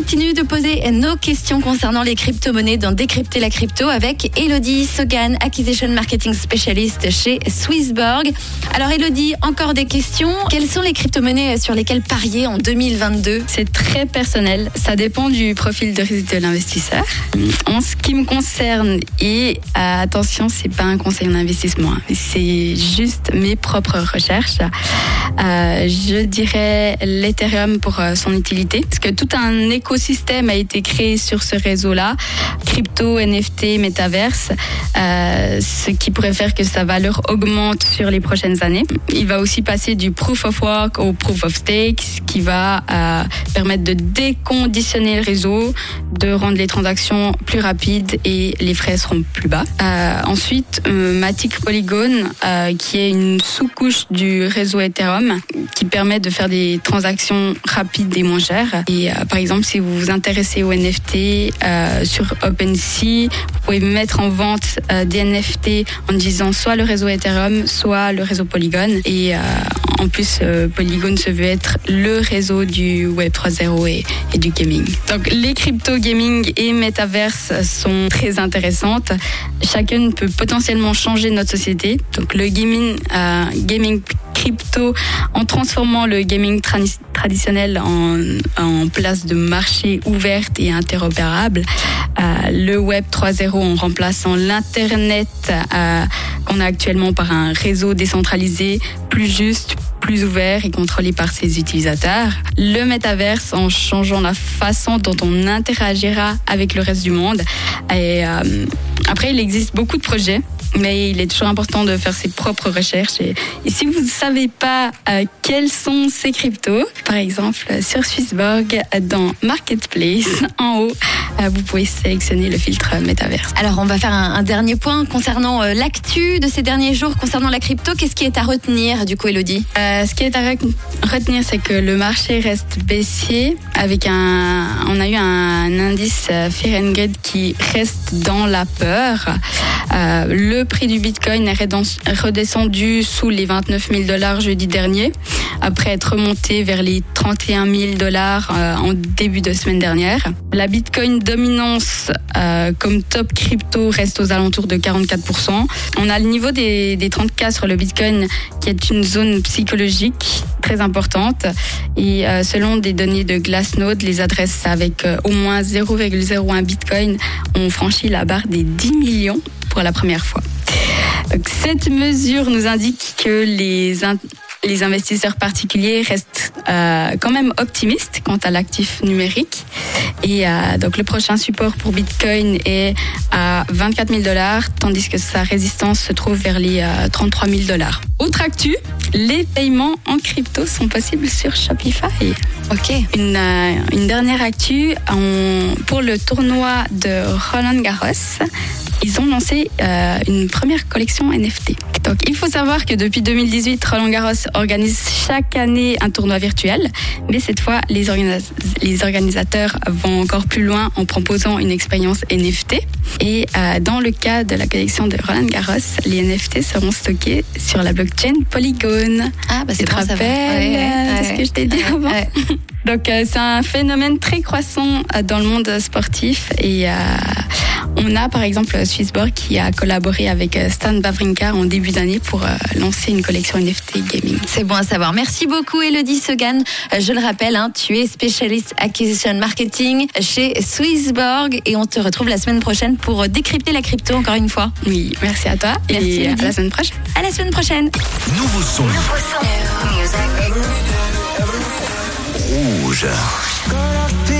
continue de poser nos questions concernant les crypto-monnaies dans Décrypter la crypto avec Elodie Sogan, Acquisition Marketing Specialist chez Swissborg. Alors Elodie, encore des questions. Quelles sont les crypto-monnaies sur lesquelles parier en 2022 C'est très personnel. Ça dépend du profil de risque de l'investisseur. En ce qui me concerne, et attention, c'est pas un conseil en investissement, hein, c'est juste mes propres recherches. Euh, je dirais l'Ethereum pour euh, son utilité, parce que tout un écosystème a été créé sur ce réseau-là, crypto, NFT, métaverse, euh, ce qui pourrait faire que sa valeur augmente sur les prochaines années. Il va aussi passer du proof of work au proof of stake, ce qui va euh, permettre de déconditionner le réseau, de rendre les transactions plus rapides et les frais seront plus bas. Euh, ensuite, euh, Matic Polygon, qui est une sous-couche du réseau Ethereum, qui permet de faire des transactions rapides et moins chères. Et par exemple, si vous vous intéressez aux NFT euh, sur OpenSea, pouvez mettre en vente euh, des NFT en disant soit le réseau Ethereum, soit le réseau Polygon. Et euh, en plus, euh, Polygon se veut être le réseau du Web 3.0 et, du gaming. Donc les crypto gaming et metaverse sont très intéressantes. Chacune peut potentiellement changer notre société. Donc le gaming, euh, gaming crypto en transformant le gaming tradi- traditionnel en, en place de marché ouverte et interopérable. Euh, le Web 3.0 en remplaçant l'Internet euh, qu'on a actuellement par un réseau décentralisé plus juste, plus ouvert et contrôlé par ses utilisateurs. Le métaverse en changeant la façon dont on interagira avec le reste du monde. Et euh, après, il existe beaucoup de projets. Mais il est toujours important de faire ses propres recherches. Et, si vous ne savez pas euh, quels sont ces cryptos, par exemple sur Swissborg, dans Marketplace, en haut, vous pouvez sélectionner le filtre métaverse. Alors on va faire un, dernier point concernant euh, l'actu de ces derniers jours concernant la crypto. Qu'est-ce qui est à retenir du coup Elodie? Euh, ce qui est à re- retenir, c'est que le marché reste baissier. Avec un, on a eu un indice euh, Greed qui reste dans la peur. Euh, le prix du Bitcoin est redescendu sous les 29 000 dollars jeudi dernier, après être remonté vers les 31 000 dollars euh, en début de semaine dernière. La Bitcoin dominance euh, comme top crypto reste aux alentours de 44%. On a le niveau des, des 30K sur le Bitcoin qui est une zone psychologique très importante. Et euh, selon des données de Glassnode, les adresses avec euh, au moins 0,01 Bitcoin ont franchi la barre des 10 millions pour la première fois. Cette mesure nous indique que les, les investisseurs particuliers restent euh, quand même optimistes quant à l'actif numérique. Et euh, donc le prochain support pour Bitcoin est à 24 000 dollars, tandis que sa résistance se trouve vers les euh, 33 000 dollars. Autre actu, les paiements en crypto sont possibles sur Shopify. Ok. Une, euh, une dernière actu on- pour le tournoi de Roland Garros. Ils ont lancé euh, une première collection NFT. Donc, il faut savoir que depuis 2018, Roland Garros organise chaque année un tournoi virtuel, mais cette fois, les, organisa- les organisateurs vont encore plus loin en proposant une expérience NFT. Et euh, dans le cas de la collection de Roland Garros, les NFT seront stockés sur la blockchain Polygon. Ah bah c'est bon, ça va. rappelles, euh, ce que je t'ai dit avant Ouais. donc euh, c'est un phénomène très croissant euh, dans le monde sportif et euh, on a par exemple Swissborg qui a collaboré avec euh, Stan Wawrinka en début d'année pour euh, lancer une collection NFT gaming. C'est bon à savoir. Merci beaucoup Elodie Segan. Euh, Je le rappelle, hein, tu es spécialiste acquisition marketing chez Swissborg et on te retrouve la semaine prochaine pour décrypter la crypto encore une fois. Oui, merci à toi Merci, et à la semaine prochaine. À la semaine prochaine. Nouveau son. In